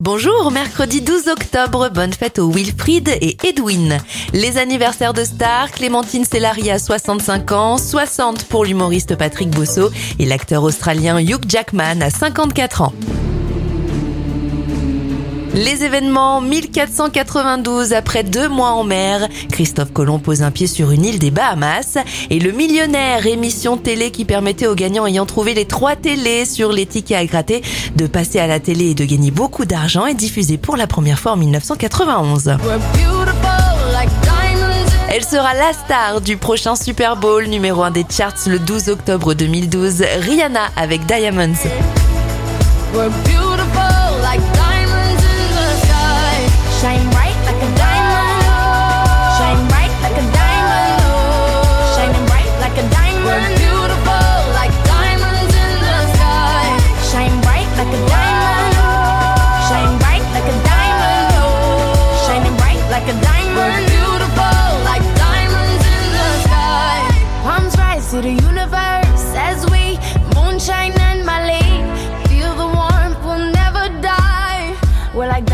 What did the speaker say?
Bonjour, mercredi 12 octobre, bonne fête aux Wilfried et Edwin. Les anniversaires de stars, Clémentine Sellari a 65 ans, 60 pour l'humoriste Patrick Bosso et l'acteur australien Hugh Jackman a 54 ans. Les événements 1492 après deux mois en mer, Christophe Colomb pose un pied sur une île des Bahamas et le millionnaire émission télé qui permettait aux gagnants ayant trouvé les trois télés sur les tickets à gratter de passer à la télé et de gagner beaucoup d'argent est diffusé pour la première fois en 1991. Elle sera la star du prochain Super Bowl numéro 1 des charts le 12 octobre 2012, Rihanna avec Diamonds. to the universe as we moonshine and Mali. Feel the warmth, we'll never die. We're like